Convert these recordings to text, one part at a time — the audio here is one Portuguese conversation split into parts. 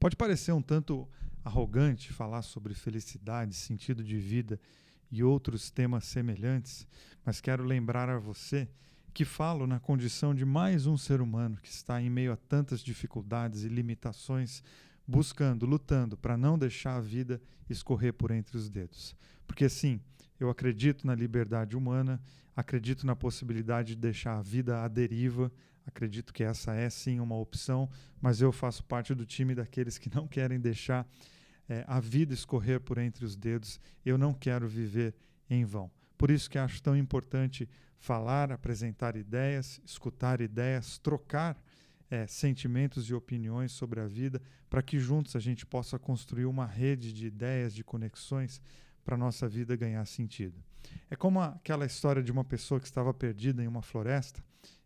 Pode parecer um tanto arrogante falar sobre felicidade, sentido de vida e outros temas semelhantes, mas quero lembrar a você que falo na condição de mais um ser humano que está em meio a tantas dificuldades e limitações, buscando, lutando para não deixar a vida escorrer por entre os dedos. Porque sim, eu acredito na liberdade humana, acredito na possibilidade de deixar a vida à deriva, acredito que essa é sim uma opção, mas eu faço parte do time daqueles que não querem deixar é, a vida escorrer por entre os dedos. Eu não quero viver em vão. Por isso que acho tão importante falar, apresentar ideias, escutar ideias, trocar é, sentimentos e opiniões sobre a vida, para que juntos a gente possa construir uma rede de ideias, de conexões para a nossa vida ganhar sentido. É como aquela história de uma pessoa que estava perdida em uma floresta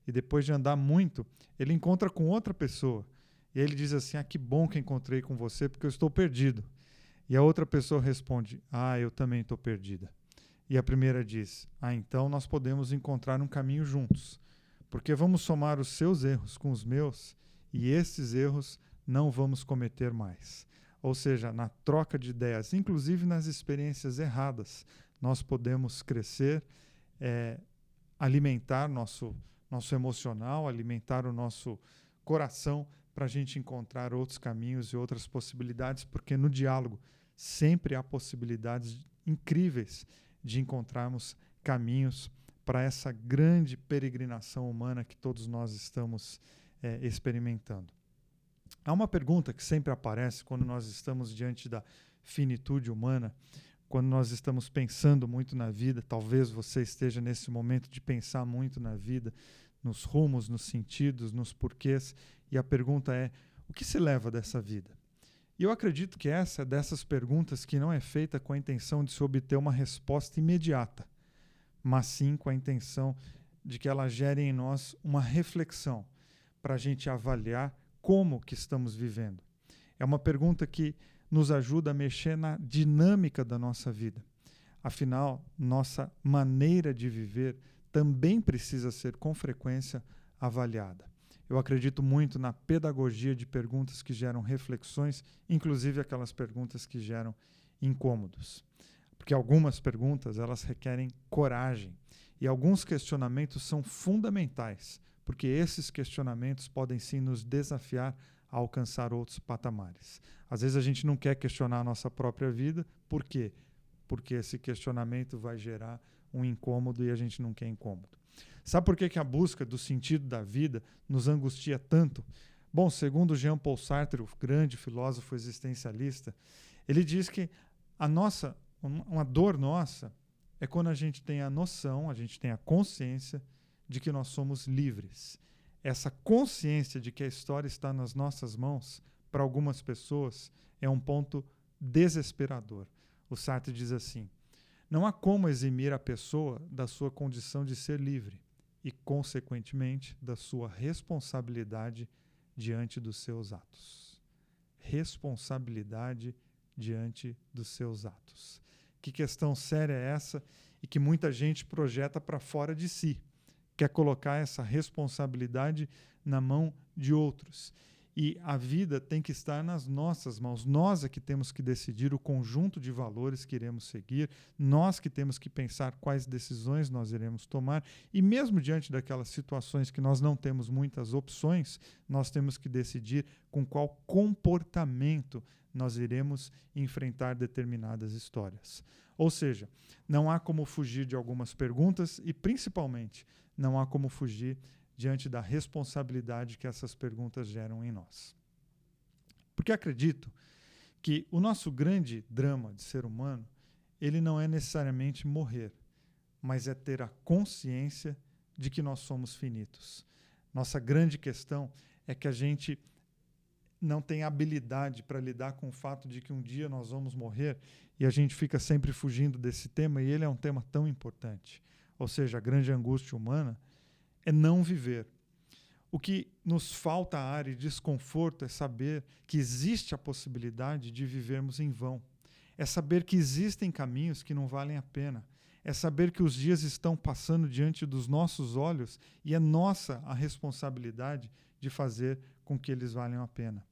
e depois de andar muito, ele encontra com outra pessoa. E ele diz assim: Ah, que bom que encontrei com você, porque eu estou perdido. E a outra pessoa responde: Ah, eu também estou perdida. E a primeira diz: Ah, então nós podemos encontrar um caminho juntos, porque vamos somar os seus erros com os meus e esses erros não vamos cometer mais. Ou seja, na troca de ideias, inclusive nas experiências erradas, nós podemos crescer, é, alimentar nosso, nosso emocional, alimentar o nosso coração para a gente encontrar outros caminhos e outras possibilidades, porque no diálogo sempre há possibilidades incríveis de encontrarmos caminhos para essa grande peregrinação humana que todos nós estamos é, experimentando. Há uma pergunta que sempre aparece quando nós estamos diante da finitude humana, quando nós estamos pensando muito na vida, talvez você esteja nesse momento de pensar muito na vida, nos rumos, nos sentidos, nos porquês, e a pergunta é: o que se leva dessa vida? E eu acredito que essa é dessas perguntas que não é feita com a intenção de se obter uma resposta imediata, mas sim com a intenção de que ela gere em nós uma reflexão para a gente avaliar como que estamos vivendo. É uma pergunta que nos ajuda a mexer na dinâmica da nossa vida. Afinal, nossa maneira de viver também precisa ser com frequência avaliada. Eu acredito muito na pedagogia de perguntas que geram reflexões, inclusive aquelas perguntas que geram incômodos. Porque algumas perguntas, elas requerem coragem, e alguns questionamentos são fundamentais, porque esses questionamentos podem sim nos desafiar a alcançar outros patamares. Às vezes a gente não quer questionar a nossa própria vida, por quê? Porque esse questionamento vai gerar um incômodo e a gente não quer incômodo. Sabe por que, que a busca do sentido da vida nos angustia tanto? Bom, segundo Jean Paul Sartre, o grande filósofo existencialista, ele diz que a nossa, uma dor nossa é quando a gente tem a noção, a gente tem a consciência de que nós somos livres. Essa consciência de que a história está nas nossas mãos, para algumas pessoas, é um ponto desesperador. O Sartre diz assim: não há como eximir a pessoa da sua condição de ser livre e, consequentemente, da sua responsabilidade diante dos seus atos. Responsabilidade diante dos seus atos. Que questão séria é essa e que muita gente projeta para fora de si? Quer colocar essa responsabilidade na mão de outros. E a vida tem que estar nas nossas mãos. Nós é que temos que decidir o conjunto de valores que iremos seguir, nós que temos que pensar quais decisões nós iremos tomar. E mesmo diante daquelas situações que nós não temos muitas opções, nós temos que decidir com qual comportamento nós iremos enfrentar determinadas histórias. Ou seja, não há como fugir de algumas perguntas e, principalmente, não há como fugir diante da responsabilidade que essas perguntas geram em nós. Porque acredito que o nosso grande drama de ser humano, ele não é necessariamente morrer, mas é ter a consciência de que nós somos finitos. Nossa grande questão é que a gente não tem habilidade para lidar com o fato de que um dia nós vamos morrer e a gente fica sempre fugindo desse tema e ele é um tema tão importante. Ou seja, a grande angústia humana é não viver. O que nos falta ar e desconforto é saber que existe a possibilidade de vivermos em vão. É saber que existem caminhos que não valem a pena. É saber que os dias estão passando diante dos nossos olhos e é nossa a responsabilidade de fazer com que eles valham a pena.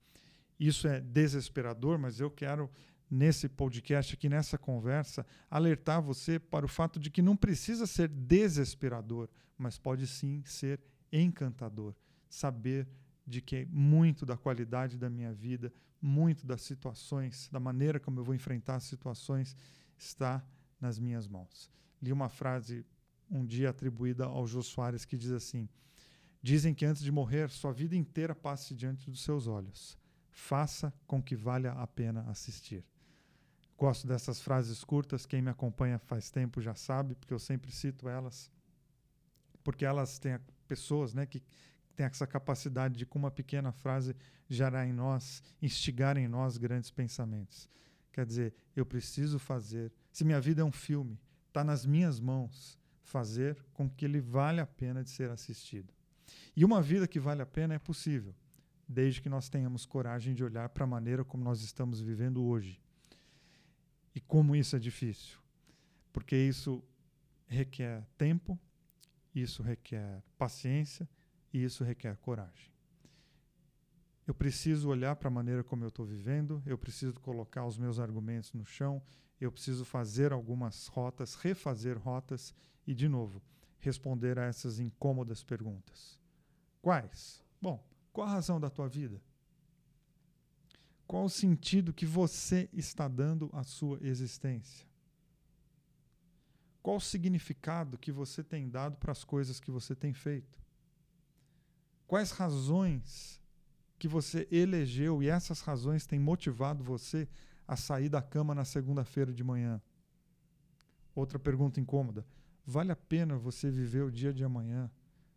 isso é desesperador, mas eu quero nesse podcast aqui, nessa conversa, alertar você para o fato de que não precisa ser desesperador, mas pode sim ser encantador. Saber de que muito da qualidade da minha vida, muito das situações, da maneira como eu vou enfrentar as situações, está nas minhas mãos. Li uma frase um dia atribuída ao Jô Soares que diz assim: Dizem que antes de morrer, sua vida inteira passe diante dos seus olhos. Faça com que valha a pena assistir. Gosto dessas frases curtas, quem me acompanha faz tempo já sabe, porque eu sempre cito elas, porque elas têm pessoas né, que têm essa capacidade de, com uma pequena frase, gerar em nós, instigar em nós grandes pensamentos. Quer dizer, eu preciso fazer. Se minha vida é um filme, está nas minhas mãos fazer com que ele valha a pena de ser assistido. E uma vida que vale a pena é possível, desde que nós tenhamos coragem de olhar para a maneira como nós estamos vivendo hoje e como isso é difícil. Porque isso requer tempo, isso requer paciência e isso requer coragem. Eu preciso olhar para a maneira como eu estou vivendo, eu preciso colocar os meus argumentos no chão, eu preciso fazer algumas rotas, refazer rotas e, de novo, responder a essas incômodas perguntas. Quais? Bom, qual a razão da tua vida? Qual o sentido que você está dando à sua existência? Qual o significado que você tem dado para as coisas que você tem feito? Quais razões que você elegeu e essas razões têm motivado você a sair da cama na segunda-feira de manhã? Outra pergunta incômoda: vale a pena você viver o dia de amanhã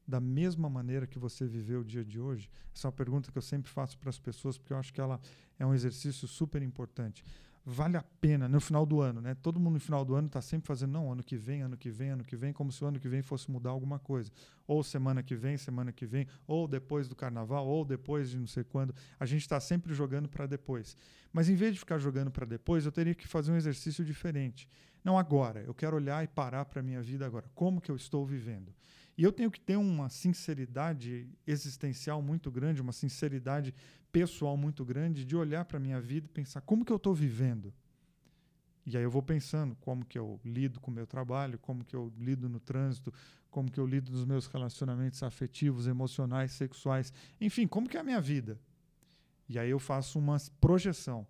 da mesma maneira que você viveu o dia de hoje? Essa é uma pergunta que eu sempre faço para as pessoas, porque eu acho que ela é um exercício super importante. Vale a pena no final do ano, né? Todo mundo no final do ano está sempre fazendo, não, ano que vem, ano que vem, ano que vem, como se o ano que vem fosse mudar alguma coisa. Ou semana que vem, semana que vem, ou depois do carnaval, ou depois de não sei quando. A gente está sempre jogando para depois. Mas em vez de ficar jogando para depois, eu teria que fazer um exercício diferente. Não agora, eu quero olhar e parar para a minha vida agora. Como que eu estou vivendo? E eu tenho que ter uma sinceridade existencial muito grande, uma sinceridade pessoal muito grande de olhar para a minha vida e pensar como que eu estou vivendo. E aí eu vou pensando como que eu lido com o meu trabalho, como que eu lido no trânsito, como que eu lido nos meus relacionamentos afetivos, emocionais, sexuais, enfim, como que é a minha vida. E aí eu faço uma projeção.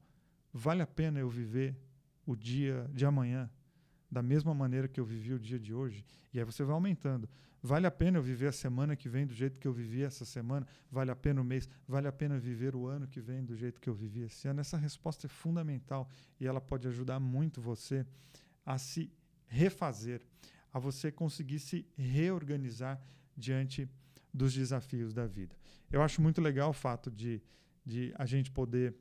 Vale a pena eu viver o dia de amanhã da mesma maneira que eu vivi o dia de hoje? E aí você vai aumentando. Vale a pena eu viver a semana que vem do jeito que eu vivi essa semana? Vale a pena o mês? Vale a pena viver o ano que vem do jeito que eu vivi esse ano? Essa resposta é fundamental e ela pode ajudar muito você a se refazer, a você conseguir se reorganizar diante dos desafios da vida. Eu acho muito legal o fato de, de a gente poder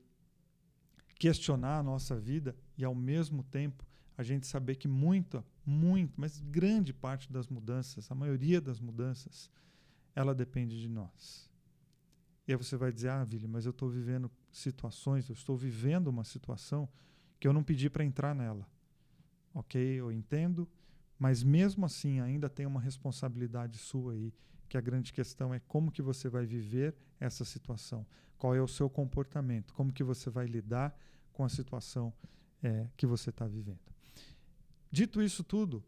questionar a nossa vida e, ao mesmo tempo, a gente saber que muita, muito, mas grande parte das mudanças, a maioria das mudanças, ela depende de nós. E aí você vai dizer, ah, Vili, mas eu estou vivendo situações, eu estou vivendo uma situação que eu não pedi para entrar nela. Ok, eu entendo, mas mesmo assim ainda tem uma responsabilidade sua aí, que a grande questão é como que você vai viver essa situação, qual é o seu comportamento, como que você vai lidar com a situação é, que você está vivendo. Dito isso tudo,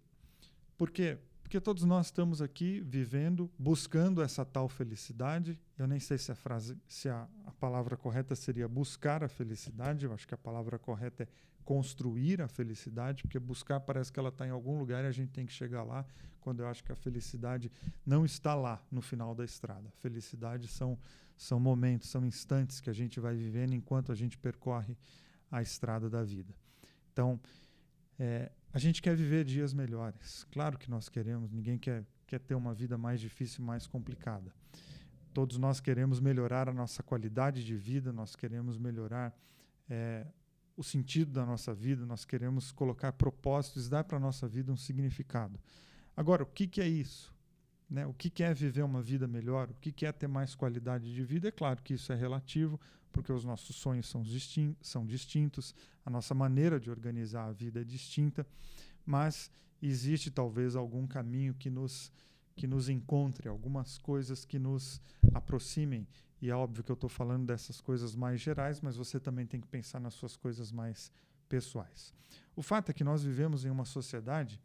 por quê? Porque todos nós estamos aqui vivendo, buscando essa tal felicidade. Eu nem sei se a frase, se a, a palavra correta seria buscar a felicidade. Eu acho que a palavra correta é construir a felicidade, porque buscar parece que ela está em algum lugar e a gente tem que chegar lá, quando eu acho que a felicidade não está lá no final da estrada. Felicidade são, são momentos, são instantes que a gente vai vivendo enquanto a gente percorre a estrada da vida. Então, é, a gente quer viver dias melhores. Claro que nós queremos, ninguém quer, quer ter uma vida mais difícil, mais complicada. Todos nós queremos melhorar a nossa qualidade de vida, nós queremos melhorar é, o sentido da nossa vida, nós queremos colocar propósitos, dar para a nossa vida um significado. Agora, o que, que é isso? Né? O que, que é viver uma vida melhor? O que, que é ter mais qualidade de vida? É claro que isso é relativo, porque os nossos sonhos são, distin são distintos, a nossa maneira de organizar a vida é distinta, mas existe talvez algum caminho que nos, que nos encontre, algumas coisas que nos aproximem. E é óbvio que eu estou falando dessas coisas mais gerais, mas você também tem que pensar nas suas coisas mais pessoais. O fato é que nós vivemos em uma sociedade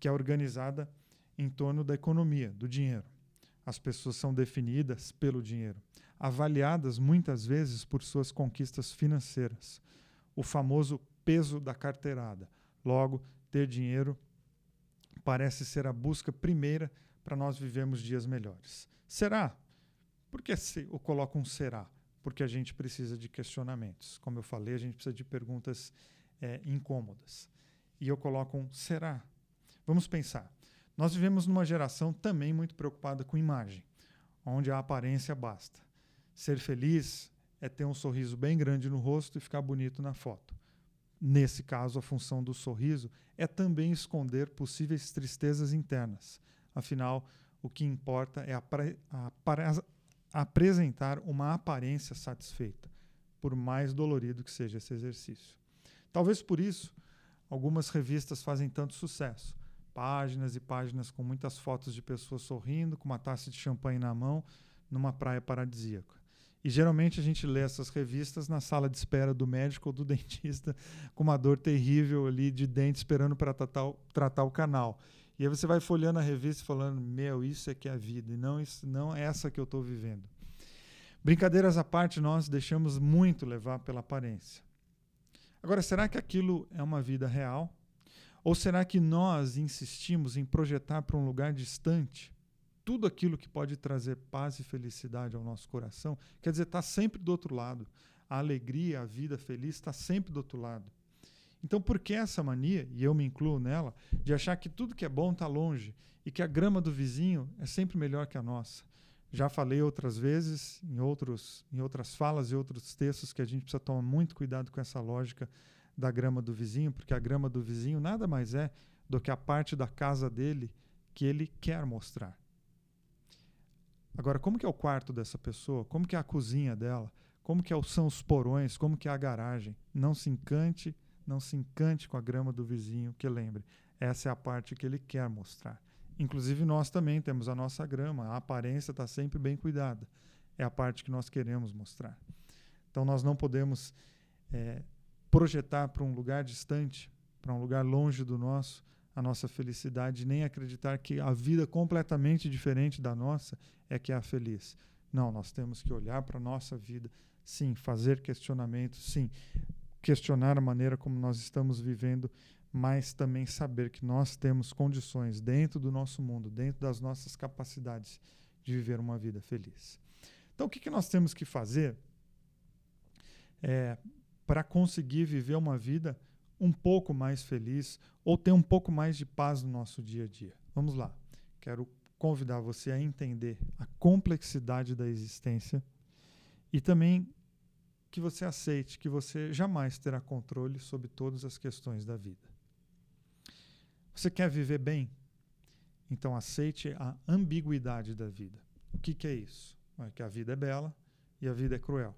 que é organizada em torno da economia, do dinheiro. As pessoas são definidas pelo dinheiro, avaliadas muitas vezes por suas conquistas financeiras. O famoso peso da carteirada. Logo, ter dinheiro parece ser a busca primeira para nós vivermos dias melhores. Será? Por que se, eu coloco um será? Porque a gente precisa de questionamentos. Como eu falei, a gente precisa de perguntas é, incômodas. E eu coloco um será. Vamos pensar. Nós vivemos numa geração também muito preocupada com imagem, onde a aparência basta. Ser feliz é ter um sorriso bem grande no rosto e ficar bonito na foto. Nesse caso, a função do sorriso é também esconder possíveis tristezas internas. Afinal, o que importa é apre apresentar uma aparência satisfeita, por mais dolorido que seja esse exercício. Talvez por isso algumas revistas fazem tanto sucesso. Páginas e páginas com muitas fotos de pessoas sorrindo, com uma taça de champanhe na mão, numa praia paradisíaca. E geralmente a gente lê essas revistas na sala de espera do médico ou do dentista, com uma dor terrível ali de dente esperando para tratar, tratar o canal. E aí você vai folhando a revista e falando: Meu, isso é que é a vida, e não, isso, não é essa que eu estou vivendo. Brincadeiras à parte, nós deixamos muito levar pela aparência. Agora, será que aquilo é uma vida real? Ou será que nós insistimos em projetar para um lugar distante tudo aquilo que pode trazer paz e felicidade ao nosso coração? Quer dizer, está sempre do outro lado. A alegria, a vida feliz está sempre do outro lado. Então, por que essa mania, e eu me incluo nela, de achar que tudo que é bom está longe e que a grama do vizinho é sempre melhor que a nossa? Já falei outras vezes, em, outros, em outras falas e outros textos, que a gente precisa tomar muito cuidado com essa lógica da grama do vizinho, porque a grama do vizinho nada mais é do que a parte da casa dele que ele quer mostrar. Agora, como que é o quarto dessa pessoa? Como que é a cozinha dela? Como que é são os porões? Como que é a garagem? Não se encante, não se encante com a grama do vizinho, que lembre, essa é a parte que ele quer mostrar. Inclusive, nós também temos a nossa grama, a aparência está sempre bem cuidada. É a parte que nós queremos mostrar. Então, nós não podemos é, projetar para um lugar distante, para um lugar longe do nosso, a nossa felicidade, nem acreditar que a vida completamente diferente da nossa é que é a feliz. Não, nós temos que olhar para a nossa vida, sim, fazer questionamentos, sim, questionar a maneira como nós estamos vivendo mas também saber que nós temos condições dentro do nosso mundo, dentro das nossas capacidades de viver uma vida feliz. Então, o que, que nós temos que fazer é, para conseguir viver uma vida um pouco mais feliz ou ter um pouco mais de paz no nosso dia a dia? Vamos lá. Quero convidar você a entender a complexidade da existência e também que você aceite que você jamais terá controle sobre todas as questões da vida. Você quer viver bem? Então aceite a ambiguidade da vida. O que, que é isso? É que a vida é bela e a vida é cruel.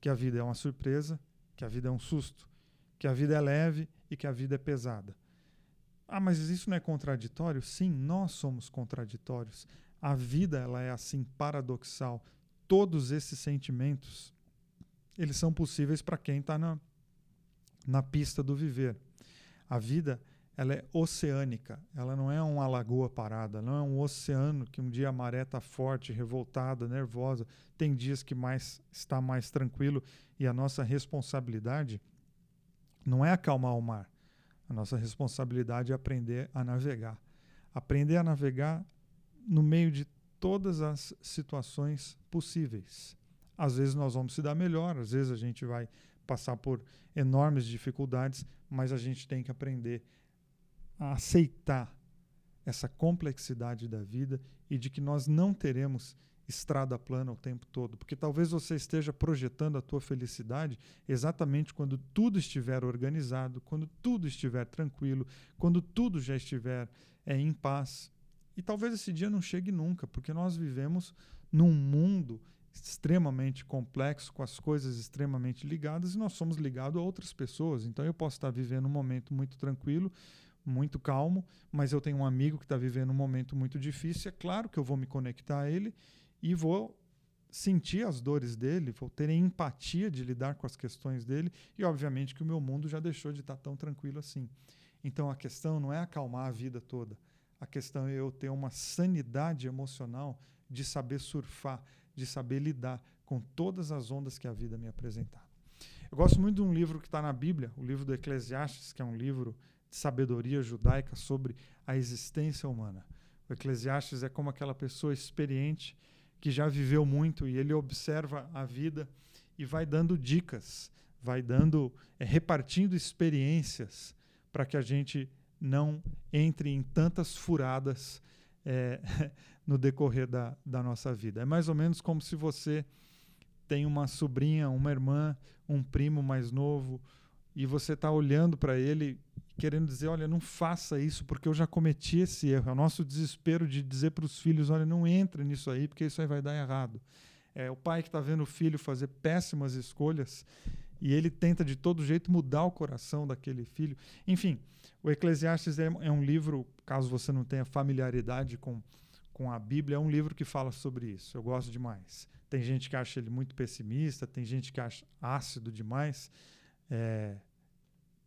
Que a vida é uma surpresa, que a vida é um susto, que a vida é leve e que a vida é pesada. Ah, mas isso não é contraditório? Sim, nós somos contraditórios. A vida ela é assim paradoxal. Todos esses sentimentos eles são possíveis para quem está na, na pista do viver. A vida ela é oceânica, ela não é uma lagoa parada, não é um oceano que um dia a maré está forte, revoltada, nervosa. Tem dias que mais está mais tranquilo e a nossa responsabilidade não é acalmar o mar. A nossa responsabilidade é aprender a navegar. Aprender a navegar no meio de todas as situações possíveis. Às vezes nós vamos se dar melhor, às vezes a gente vai passar por enormes dificuldades, mas a gente tem que aprender a aceitar essa complexidade da vida e de que nós não teremos estrada plana o tempo todo, porque talvez você esteja projetando a tua felicidade exatamente quando tudo estiver organizado, quando tudo estiver tranquilo, quando tudo já estiver é, em paz. E talvez esse dia não chegue nunca, porque nós vivemos num mundo extremamente complexo, com as coisas extremamente ligadas, e nós somos ligados a outras pessoas. Então eu posso estar vivendo um momento muito tranquilo, muito calmo, mas eu tenho um amigo que está vivendo um momento muito difícil. É claro que eu vou me conectar a ele e vou sentir as dores dele, vou ter empatia de lidar com as questões dele e, obviamente, que o meu mundo já deixou de estar tão tranquilo assim. Então a questão não é acalmar a vida toda, a questão é eu ter uma sanidade emocional de saber surfar, de saber lidar com todas as ondas que a vida me apresentar. Eu gosto muito de um livro que está na Bíblia, o livro do Eclesiastes, que é um livro de sabedoria judaica sobre a existência humana. O Eclesiastes é como aquela pessoa experiente que já viveu muito e ele observa a vida e vai dando dicas, vai dando, é, repartindo experiências para que a gente não entre em tantas furadas é, no decorrer da, da nossa vida. É mais ou menos como se você tem uma sobrinha, uma irmã, um primo mais novo e você está olhando para ele querendo dizer, olha, não faça isso porque eu já cometi esse erro. É o nosso desespero de dizer para os filhos, olha, não entre nisso aí porque isso aí vai dar errado. É o pai que está vendo o filho fazer péssimas escolhas e ele tenta de todo jeito mudar o coração daquele filho. Enfim, o Eclesiastes é, é um livro, caso você não tenha familiaridade com, com a Bíblia, é um livro que fala sobre isso. Eu gosto demais. Tem gente que acha ele muito pessimista, tem gente que acha ácido demais. É,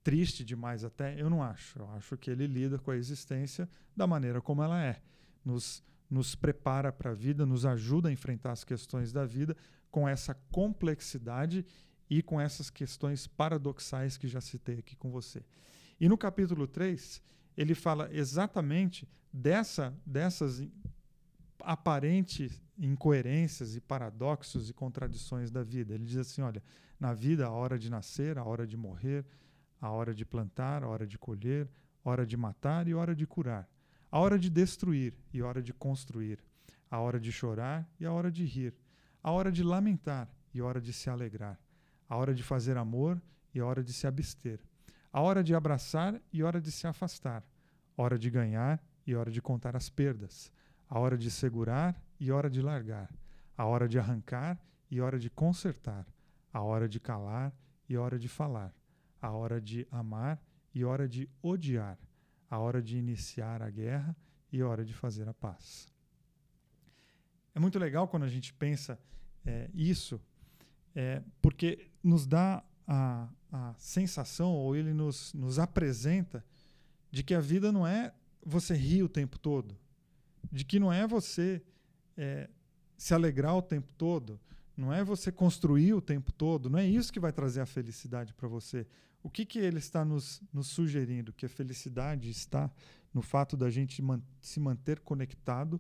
triste demais até, eu não acho. Eu acho que ele lida com a existência da maneira como ela é. Nos, nos prepara para a vida, nos ajuda a enfrentar as questões da vida com essa complexidade e com essas questões paradoxais que já citei aqui com você. E no capítulo 3, ele fala exatamente dessa, dessas aparentes incoerências e paradoxos e contradições da vida. Ele diz assim: olha, na vida, a hora de nascer, a hora de morrer, a hora de plantar, a hora de colher, hora de matar e hora de curar, a hora de destruir e hora de construir, a hora de chorar e a hora de rir, a hora de lamentar e hora de se alegrar, a hora de fazer amor e hora de se abster, a hora de abraçar e hora de se afastar, hora de ganhar e hora de contar as perdas, a hora de segurar e hora de largar, a hora de arrancar e hora de consertar, a hora de calar e hora de falar, a hora de amar e hora de odiar, a hora de iniciar a guerra e hora de fazer a paz. É muito legal quando a gente pensa é, isso, é, porque nos dá a, a sensação, ou ele nos, nos apresenta, de que a vida não é você rir o tempo todo, de que não é você é, se alegrar o tempo todo, não é você construir o tempo todo, não é isso que vai trazer a felicidade para você. O que, que ele está nos, nos sugerindo? Que a felicidade está no fato da gente man se manter conectado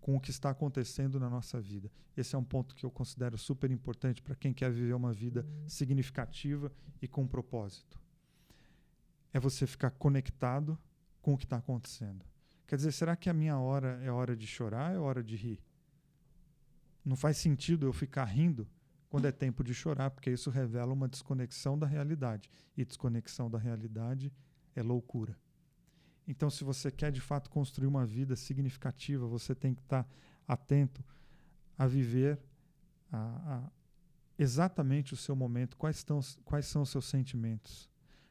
com o que está acontecendo na nossa vida. Esse é um ponto que eu considero super importante para quem quer viver uma vida significativa e com propósito. É você ficar conectado com o que está acontecendo. Quer dizer, será que a minha hora é hora de chorar é hora de rir? Não faz sentido eu ficar rindo quando é tempo de chorar, porque isso revela uma desconexão da realidade. E desconexão da realidade é loucura. Então, se você quer de fato construir uma vida significativa, você tem que estar atento a viver a, a exatamente o seu momento, quais, estão, quais são os seus sentimentos,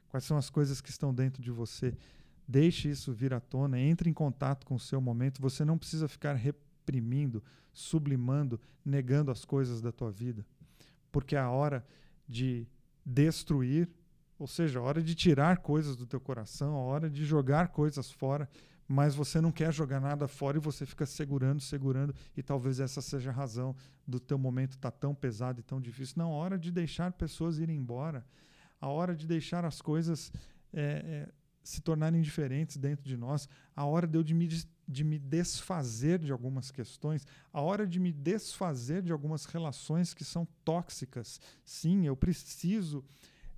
quais são as coisas que estão dentro de você. Deixe isso vir à tona, entre em contato com o seu momento. Você não precisa ficar reprimindo, sublimando, negando as coisas da tua vida porque é a hora de destruir, ou seja, a hora de tirar coisas do teu coração, a hora de jogar coisas fora, mas você não quer jogar nada fora e você fica segurando, segurando, e talvez essa seja a razão do teu momento estar tá tão pesado e tão difícil. Não, a hora de deixar pessoas irem embora, a hora de deixar as coisas é, é, se tornarem diferentes dentro de nós, a hora de eu de me de me desfazer de algumas questões, a hora de me desfazer de algumas relações que são tóxicas. Sim, eu preciso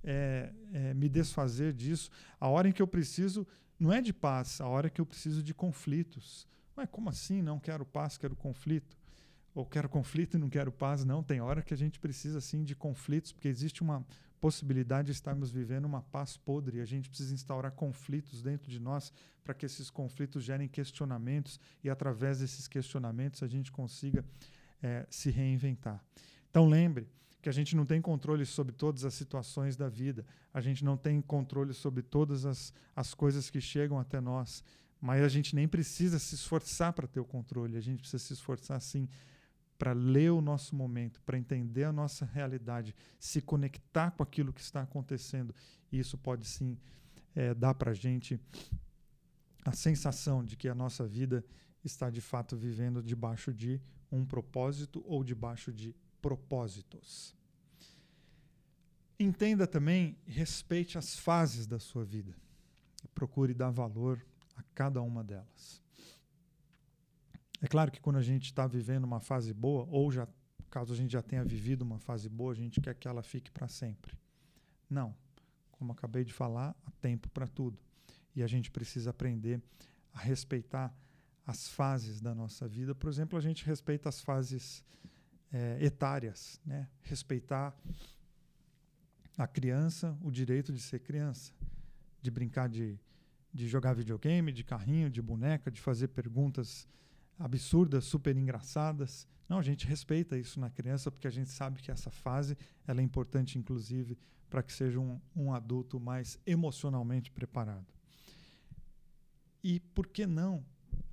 é, é, me desfazer disso. A hora em que eu preciso não é de paz, a hora que eu preciso de conflitos. Ué, como assim? Não quero paz, quero conflito. Ou quero conflito e não quero paz. Não, tem hora que a gente precisa sim de conflitos, porque existe uma, possibilidade de estarmos vivendo uma paz podre. A gente precisa instaurar conflitos dentro de nós para que esses conflitos gerem questionamentos e, através desses questionamentos, a gente consiga é, se reinventar. Então, lembre que a gente não tem controle sobre todas as situações da vida, a gente não tem controle sobre todas as, as coisas que chegam até nós, mas a gente nem precisa se esforçar para ter o controle, a gente precisa se esforçar, sim, para ler o nosso momento, para entender a nossa realidade, se conectar com aquilo que está acontecendo. Isso pode sim é, dar para a gente a sensação de que a nossa vida está de fato vivendo debaixo de um propósito ou debaixo de propósitos. Entenda também e respeite as fases da sua vida. Procure dar valor a cada uma delas. É claro que quando a gente está vivendo uma fase boa, ou já, caso a gente já tenha vivido uma fase boa, a gente quer que ela fique para sempre. Não. Como acabei de falar, há tempo para tudo. E a gente precisa aprender a respeitar as fases da nossa vida. Por exemplo, a gente respeita as fases é, etárias, né? respeitar a criança, o direito de ser criança, de brincar de, de jogar videogame, de carrinho, de boneca, de fazer perguntas absurdas, super engraçadas. Não, a gente respeita isso na criança porque a gente sabe que essa fase ela é importante, inclusive, para que seja um, um adulto mais emocionalmente preparado. E por que não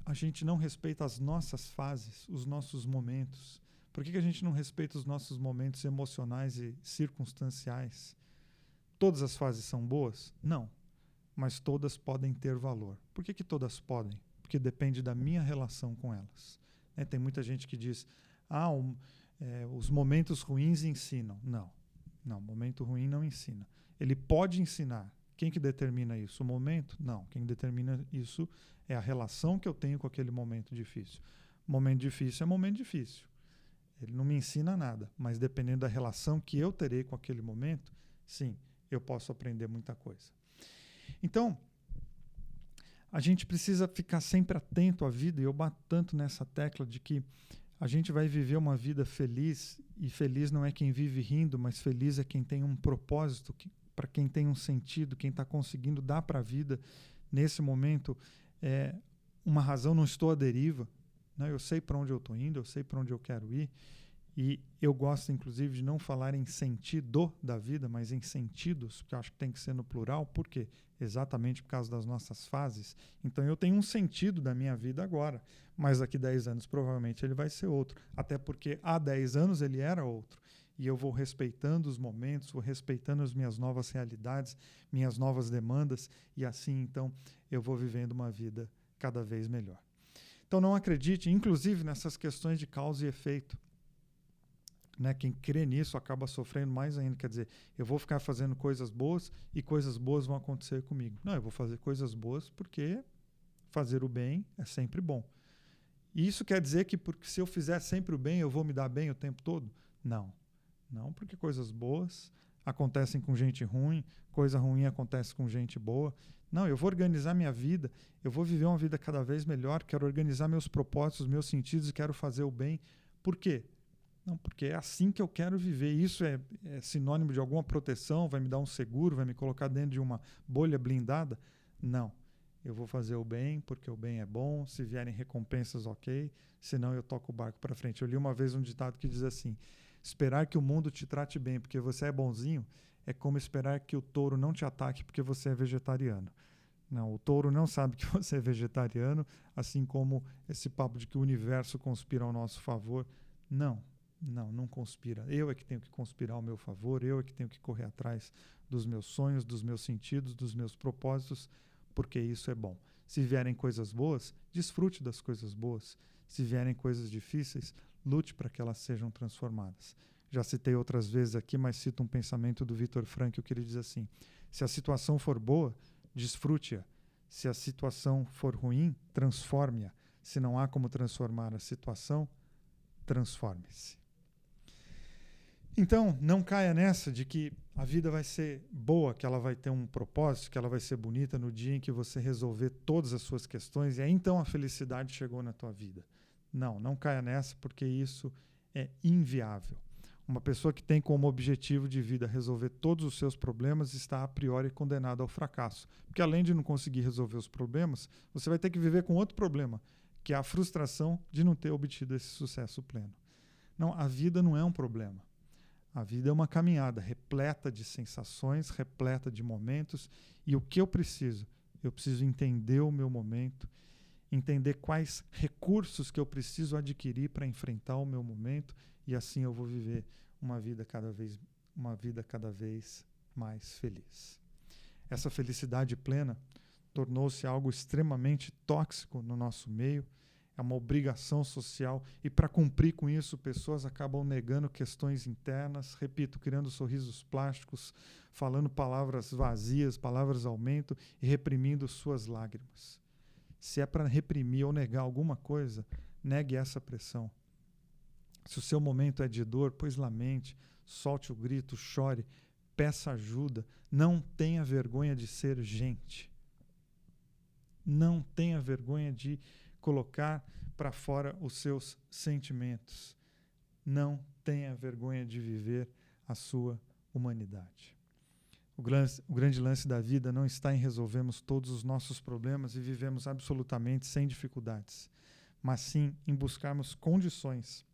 a gente não respeita as nossas fases, os nossos momentos? Por que, que a gente não respeita os nossos momentos emocionais e circunstanciais? Todas as fases são boas? Não. Mas todas podem ter valor. Por que, que todas podem? Porque depende da minha relação com elas. Né? Tem muita gente que diz, ah, um, é, os momentos ruins ensinam. Não, não, momento ruim não ensina. Ele pode ensinar. Quem que determina isso? O momento? Não. Quem determina isso é a relação que eu tenho com aquele momento difícil. Momento difícil é momento difícil. Ele não me ensina nada, mas dependendo da relação que eu terei com aquele momento, sim, eu posso aprender muita coisa. Então, a gente precisa ficar sempre atento à vida, e eu bato tanto nessa tecla de que a gente vai viver uma vida feliz, e feliz não é quem vive rindo, mas feliz é quem tem um propósito, que, para quem tem um sentido, quem está conseguindo dar para a vida, nesse momento, é, uma razão, não estou à deriva, né? eu sei para onde eu estou indo, eu sei para onde eu quero ir, e eu gosto, inclusive, de não falar em sentido da vida, mas em sentidos, porque eu acho que tem que ser no plural. Por quê? Exatamente por causa das nossas fases. Então eu tenho um sentido da minha vida agora, mas daqui 10 anos provavelmente ele vai ser outro. Até porque há 10 anos ele era outro. E eu vou respeitando os momentos, vou respeitando as minhas novas realidades, minhas novas demandas, e assim então eu vou vivendo uma vida cada vez melhor. Então não acredite, inclusive, nessas questões de causa e efeito. Né? Quem crê nisso acaba sofrendo mais ainda. Quer dizer, eu vou ficar fazendo coisas boas e coisas boas vão acontecer comigo. Não, eu vou fazer coisas boas porque fazer o bem é sempre bom. E isso quer dizer que porque se eu fizer sempre o bem, eu vou me dar bem o tempo todo? Não. Não, porque coisas boas acontecem com gente ruim, coisa ruim acontece com gente boa. Não, eu vou organizar minha vida, eu vou viver uma vida cada vez melhor, quero organizar meus propósitos, meus sentidos e quero fazer o bem. Por quê? Não, porque é assim que eu quero viver. Isso é, é, sinônimo de alguma proteção? Vai me dar um seguro? Vai me colocar dentro de uma bolha blindada? Não. Eu vou fazer o bem porque o bem é bom. Se vierem recompensas, ok. Senão eu toco o barco para frente. Eu li uma vez um ditado que diz assim: esperar que o mundo te trate bem porque você é bonzinho é como esperar que o touro não te ataque porque você é vegetariano. Não, o touro não sabe que você é vegetariano, assim como esse papo de que o universo conspira ao nosso favor. Não, não, não conspira. Eu é que tenho que conspirar ao meu favor, eu é que tenho que correr atrás dos meus sonhos, dos meus sentidos, dos meus propósitos, porque isso é bom. Se vierem coisas boas, desfrute das coisas boas. Se vierem coisas difíceis, lute para que elas sejam transformadas. Já citei outras vezes aqui, mas cito um pensamento do Victor Frankl que ele diz assim: se a situação for boa, desfrute-a. Se a situação for ruim, transforme-a. Se não há como transformar a situação, transforme-se. Então, não caia nessa de que a vida vai ser boa, que ela vai ter um propósito, que ela vai ser bonita no dia em que você resolver todas as suas questões e aí então a felicidade chegou na tua vida. Não, não caia nessa porque isso é inviável. Uma pessoa que tem como objetivo de vida resolver todos os seus problemas está a priori condenada ao fracasso. Porque além de não conseguir resolver os problemas, você vai ter que viver com outro problema, que é a frustração de não ter obtido esse sucesso pleno. Não, a vida não é um problema. A vida é uma caminhada repleta de sensações, repleta de momentos. E o que eu preciso? Eu preciso entender o meu momento, entender quais recursos que eu preciso adquirir para enfrentar o meu momento e assim eu vou viver uma vida cada vez uma vida cada vez mais feliz. Essa felicidade plena tornou-se algo extremamente tóxico no nosso meio, é uma obrigação social e para cumprir com isso, pessoas acabam negando questões internas, repito, criando sorrisos plásticos, falando palavras vazias, palavras aumento e reprimindo suas lágrimas. Se é para reprimir ou negar alguma coisa, negue essa pressão. Se o seu momento é de dor, pois lamente, solte o grito, chore, peça ajuda, não tenha vergonha de ser gente. Não tenha vergonha de colocar para fora os seus sentimentos. Não tenha vergonha de viver a sua humanidade. O grande, o grande lance da vida não está em resolvermos todos os nossos problemas e vivemos absolutamente sem dificuldades, mas sim em buscarmos condições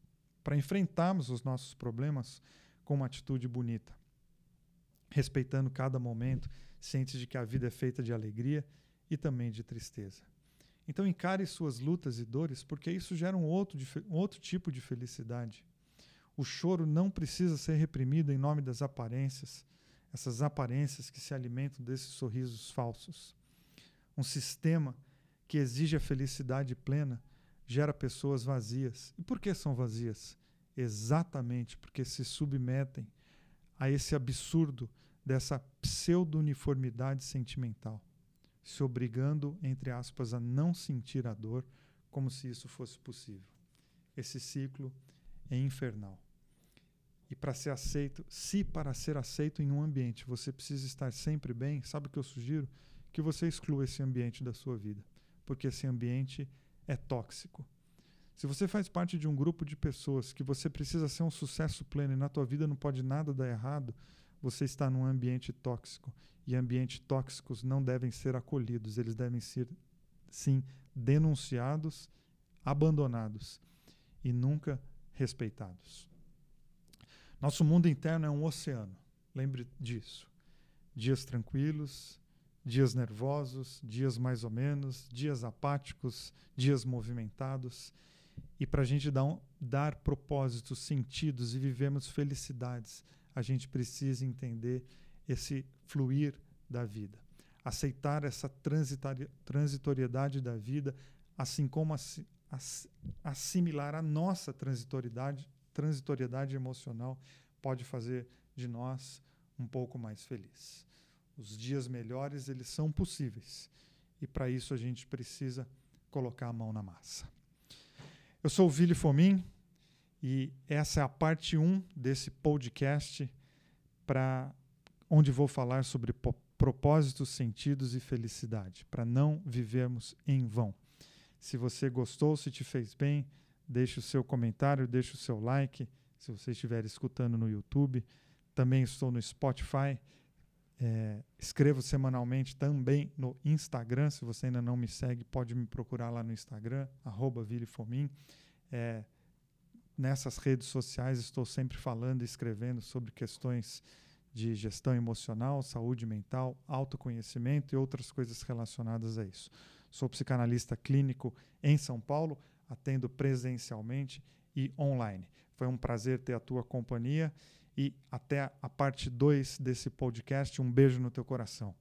para enfrentarmos os nossos problemas com uma atitude bonita, respeitando cada momento, ciente de que a vida é feita de alegria e também de tristeza. Então encare suas lutas e dores, porque isso gera um outro, um outro tipo de felicidade. O choro não precisa ser reprimido em nome das aparências, essas aparências que se alimentam desses sorrisos falsos. Um sistema que exige a felicidade plena gera pessoas vazias. E por que são vazias? Exatamente porque se submetem a esse absurdo dessa pseudo-uniformidade sentimental, se obrigando, entre aspas, a não sentir a dor como se isso fosse possível. Esse ciclo é infernal. E para ser aceito, se para ser aceito em um ambiente você precisa estar sempre bem, sabe o que eu sugiro? Que você exclua esse ambiente da sua vida, porque esse ambiente é tóxico. Se você faz parte de um grupo de pessoas que você precisa ser um sucesso pleno e na tua vida não pode nada dar errado, você está num ambiente tóxico. E ambientes tóxicos não devem ser acolhidos, eles devem ser, sim, denunciados, abandonados e nunca respeitados. Nosso mundo interno é um oceano, lembre disso. Dias tranquilos, dias nervosos, dias mais ou menos, dias apáticos, dias movimentados. E para a gente dar, um, dar propósitos, sentidos e vivermos felicidades, a gente precisa entender esse fluir da vida. Aceitar essa transitoriedade da vida, assim como assimilar a nossa transitoriedade, transitoriedade emocional, pode fazer de nós um pouco mais felizes. Os dias melhores, eles são possíveis. E para isso a gente precisa colocar a mão na massa. Eu sou o Vili Fomin e essa é a parte 1 desse podcast para onde vou falar sobre propósitos, sentidos e felicidade, para não vivermos em vão. Se você gostou, se te fez bem, deixe o seu comentário, deixe o seu like. Se você estiver escutando no YouTube, também estou no Spotify. É, escrevo semanalmente também no Instagram. Se você ainda não me segue, pode me procurar lá no Instagram, arroba Vilifomin. É, nessas redes sociais estou sempre falando e escrevendo sobre questões de gestão emocional, saúde mental, autoconhecimento e outras coisas relacionadas a isso. Sou psicanalista clínico em São Paulo, atendo presencialmente e online. Foi um prazer ter a tua companhia e até a parte 2 desse podcast. Um beijo no teu coração.